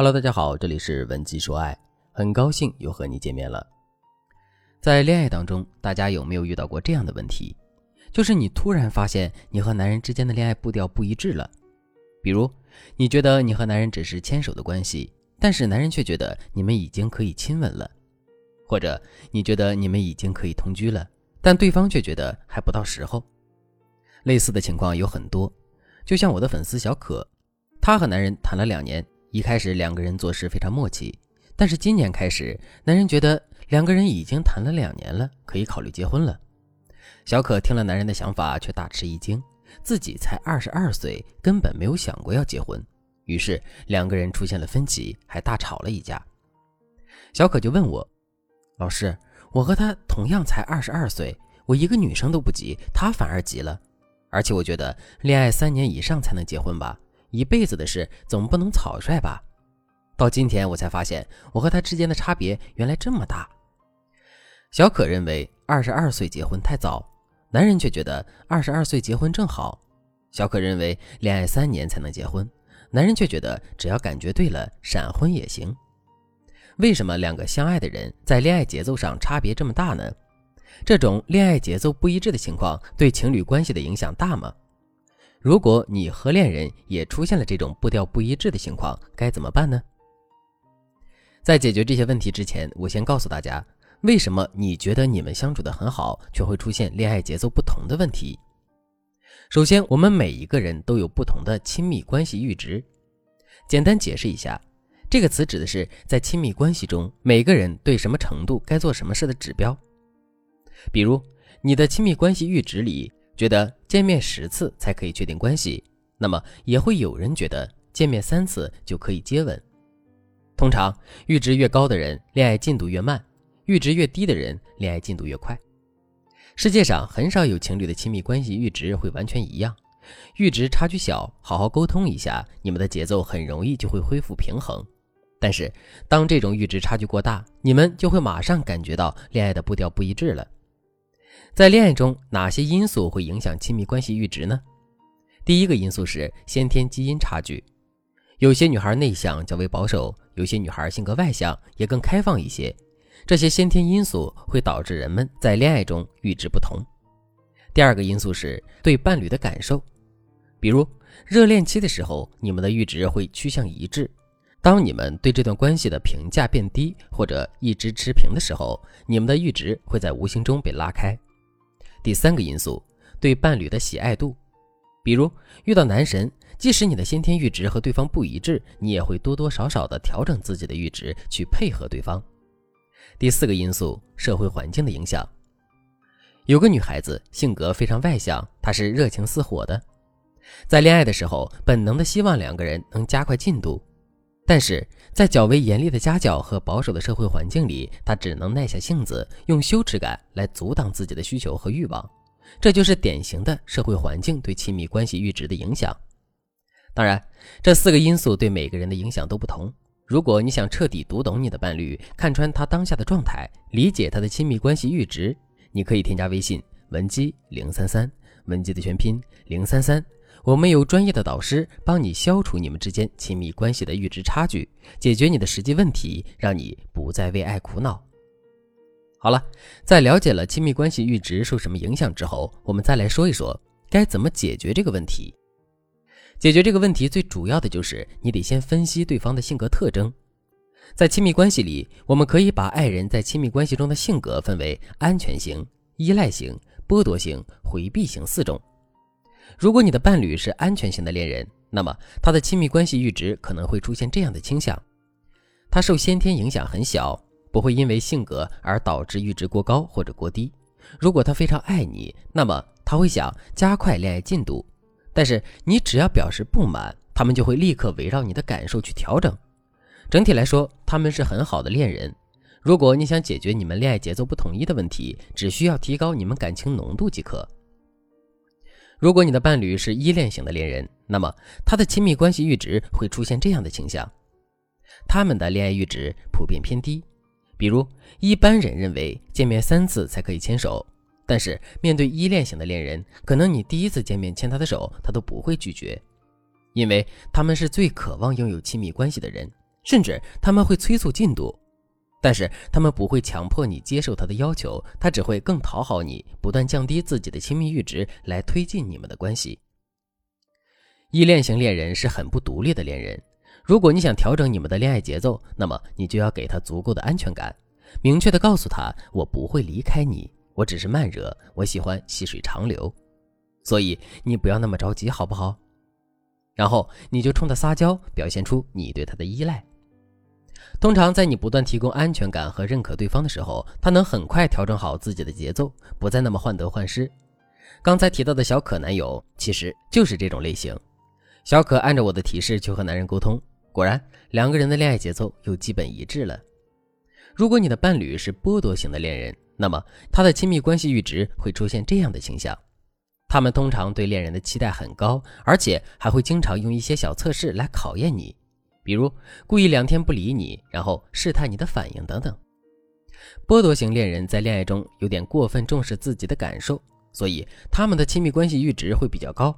Hello，大家好，这里是文姬说爱，很高兴又和你见面了。在恋爱当中，大家有没有遇到过这样的问题？就是你突然发现你和男人之间的恋爱步调不一致了。比如，你觉得你和男人只是牵手的关系，但是男人却觉得你们已经可以亲吻了；或者你觉得你们已经可以同居了，但对方却觉得还不到时候。类似的情况有很多，就像我的粉丝小可，她和男人谈了两年。一开始两个人做事非常默契，但是今年开始，男人觉得两个人已经谈了两年了，可以考虑结婚了。小可听了男人的想法，却大吃一惊，自己才二十二岁，根本没有想过要结婚。于是两个人出现了分歧，还大吵了一架。小可就问我：“老师，我和他同样才二十二岁，我一个女生都不急，他反而急了。而且我觉得恋爱三年以上才能结婚吧。”一辈子的事总不能草率吧？到今天我才发现，我和他之间的差别原来这么大。小可认为二十二岁结婚太早，男人却觉得二十二岁结婚正好。小可认为恋爱三年才能结婚，男人却觉得只要感觉对了，闪婚也行。为什么两个相爱的人在恋爱节奏上差别这么大呢？这种恋爱节奏不一致的情况对情侣关系的影响大吗？如果你和恋人也出现了这种步调不一致的情况，该怎么办呢？在解决这些问题之前，我先告诉大家，为什么你觉得你们相处的很好，却会出现恋爱节奏不同的问题。首先，我们每一个人都有不同的亲密关系阈值。简单解释一下，这个词指的是在亲密关系中，每个人对什么程度该做什么事的指标。比如，你的亲密关系阈值里。觉得见面十次才可以确定关系，那么也会有人觉得见面三次就可以接吻。通常阈值越高的人，恋爱进度越慢；阈值越低的人，恋爱进度越快。世界上很少有情侣的亲密关系阈值会完全一样，阈值差距小，好好沟通一下，你们的节奏很容易就会恢复平衡。但是当这种阈值差距过大，你们就会马上感觉到恋爱的步调不一致了。在恋爱中，哪些因素会影响亲密关系阈值呢？第一个因素是先天基因差距。有些女孩内向，较为保守；有些女孩性格外向，也更开放一些。这些先天因素会导致人们在恋爱中阈值不同。第二个因素是对伴侣的感受，比如热恋期的时候，你们的阈值会趋向一致；当你们对这段关系的评价变低或者一直持平的时候，你们的阈值会在无形中被拉开。第三个因素，对伴侣的喜爱度，比如遇到男神，即使你的先天阈值和对方不一致，你也会多多少少的调整自己的阈值去配合对方。第四个因素，社会环境的影响。有个女孩子性格非常外向，她是热情似火的，在恋爱的时候本能的希望两个人能加快进度，但是在较为严厉的家教和保守的社会环境里，他只能耐下性子，用羞耻感来阻挡自己的需求和欲望。这就是典型的社会环境对亲密关系阈值的影响。当然，这四个因素对每个人的影响都不同。如果你想彻底读懂你的伴侣，看穿他当下的状态，理解他的亲密关系阈值，你可以添加微信文姬零三三，文姬的全拼零三三。我们有专业的导师帮你消除你们之间亲密关系的阈值差距，解决你的实际问题，让你不再为爱苦恼。好了，在了解了亲密关系阈值受什么影响之后，我们再来说一说该怎么解决这个问题。解决这个问题最主要的就是你得先分析对方的性格特征。在亲密关系里，我们可以把爱人在亲密关系中的性格分为安全型、依赖型、剥夺型、回避型四种。如果你的伴侣是安全型的恋人，那么他的亲密关系阈值可能会出现这样的倾向：他受先天影响很小。不会因为性格而导致阈值过高或者过低。如果他非常爱你，那么他会想加快恋爱进度。但是你只要表示不满，他们就会立刻围绕你的感受去调整。整体来说，他们是很好的恋人。如果你想解决你们恋爱节奏不统一的问题，只需要提高你们感情浓度即可。如果你的伴侣是依恋型的恋人，那么他的亲密关系阈值会出现这样的倾向：他们的恋爱阈值普遍偏低。比如，一般人认为见面三次才可以牵手，但是面对依恋型的恋人，可能你第一次见面牵他的手，他都不会拒绝，因为他们是最渴望拥有亲密关系的人，甚至他们会催促进度，但是他们不会强迫你接受他的要求，他只会更讨好你，不断降低自己的亲密阈值来推进你们的关系。依恋型恋人是很不独立的恋人。如果你想调整你们的恋爱节奏，那么你就要给他足够的安全感，明确的告诉他：“我不会离开你，我只是慢热，我喜欢细水长流。”所以你不要那么着急，好不好？然后你就冲他撒娇，表现出你对他的依赖。通常在你不断提供安全感和认可对方的时候，他能很快调整好自己的节奏，不再那么患得患失。刚才提到的小可男友其实就是这种类型。小可按照我的提示去和男人沟通。果然，两个人的恋爱节奏又基本一致了。如果你的伴侣是剥夺型的恋人，那么他的亲密关系阈值会出现这样的倾向：他们通常对恋人的期待很高，而且还会经常用一些小测试来考验你，比如故意两天不理你，然后试探你的反应等等。剥夺型恋人在恋爱中有点过分重视自己的感受，所以他们的亲密关系阈值会比较高。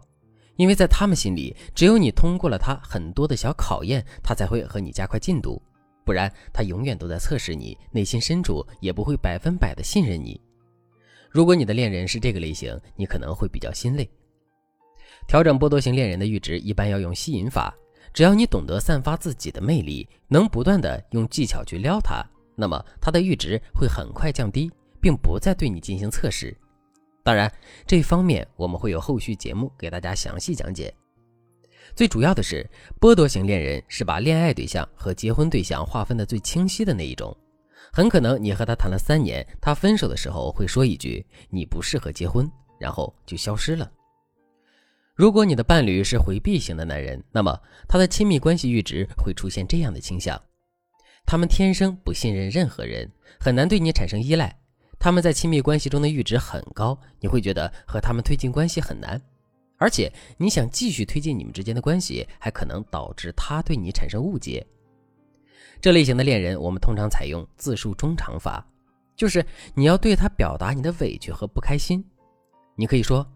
因为在他们心里，只有你通过了他很多的小考验，他才会和你加快进度，不然他永远都在测试你，内心深处也不会百分百的信任你。如果你的恋人是这个类型，你可能会比较心累。调整剥夺型恋人的阈值，一般要用吸引法。只要你懂得散发自己的魅力，能不断的用技巧去撩他，那么他的阈值会很快降低，并不再对你进行测试。当然，这方面我们会有后续节目给大家详细讲解。最主要的是，剥夺型恋人是把恋爱对象和结婚对象划分的最清晰的那一种。很可能你和他谈了三年，他分手的时候会说一句“你不适合结婚”，然后就消失了。如果你的伴侣是回避型的男人，那么他的亲密关系阈值会出现这样的倾向：他们天生不信任任何人，很难对你产生依赖。他们在亲密关系中的阈值很高，你会觉得和他们推进关系很难，而且你想继续推进你们之间的关系，还可能导致他对你产生误解。这类型的恋人，我们通常采用自述中长法，就是你要对他表达你的委屈和不开心。你可以说：“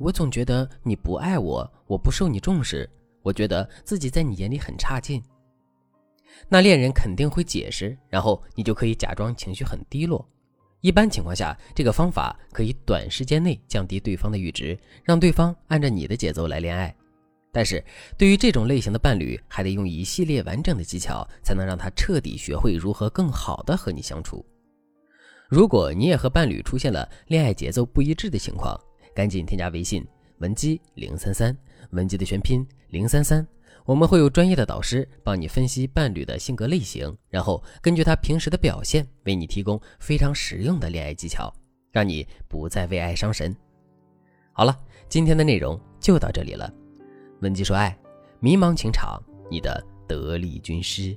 我总觉得你不爱我，我不受你重视，我觉得自己在你眼里很差劲。”那恋人肯定会解释，然后你就可以假装情绪很低落。一般情况下，这个方法可以短时间内降低对方的阈值，让对方按照你的节奏来恋爱。但是，对于这种类型的伴侣，还得用一系列完整的技巧，才能让他彻底学会如何更好的和你相处。如果你也和伴侣出现了恋爱节奏不一致的情况，赶紧添加微信文姬零三三，文姬的全拼零三三。我们会有专业的导师帮你分析伴侣的性格类型，然后根据他平时的表现，为你提供非常实用的恋爱技巧，让你不再为爱伤神。好了，今天的内容就到这里了。文姬说爱，迷茫情场，你的得力军师。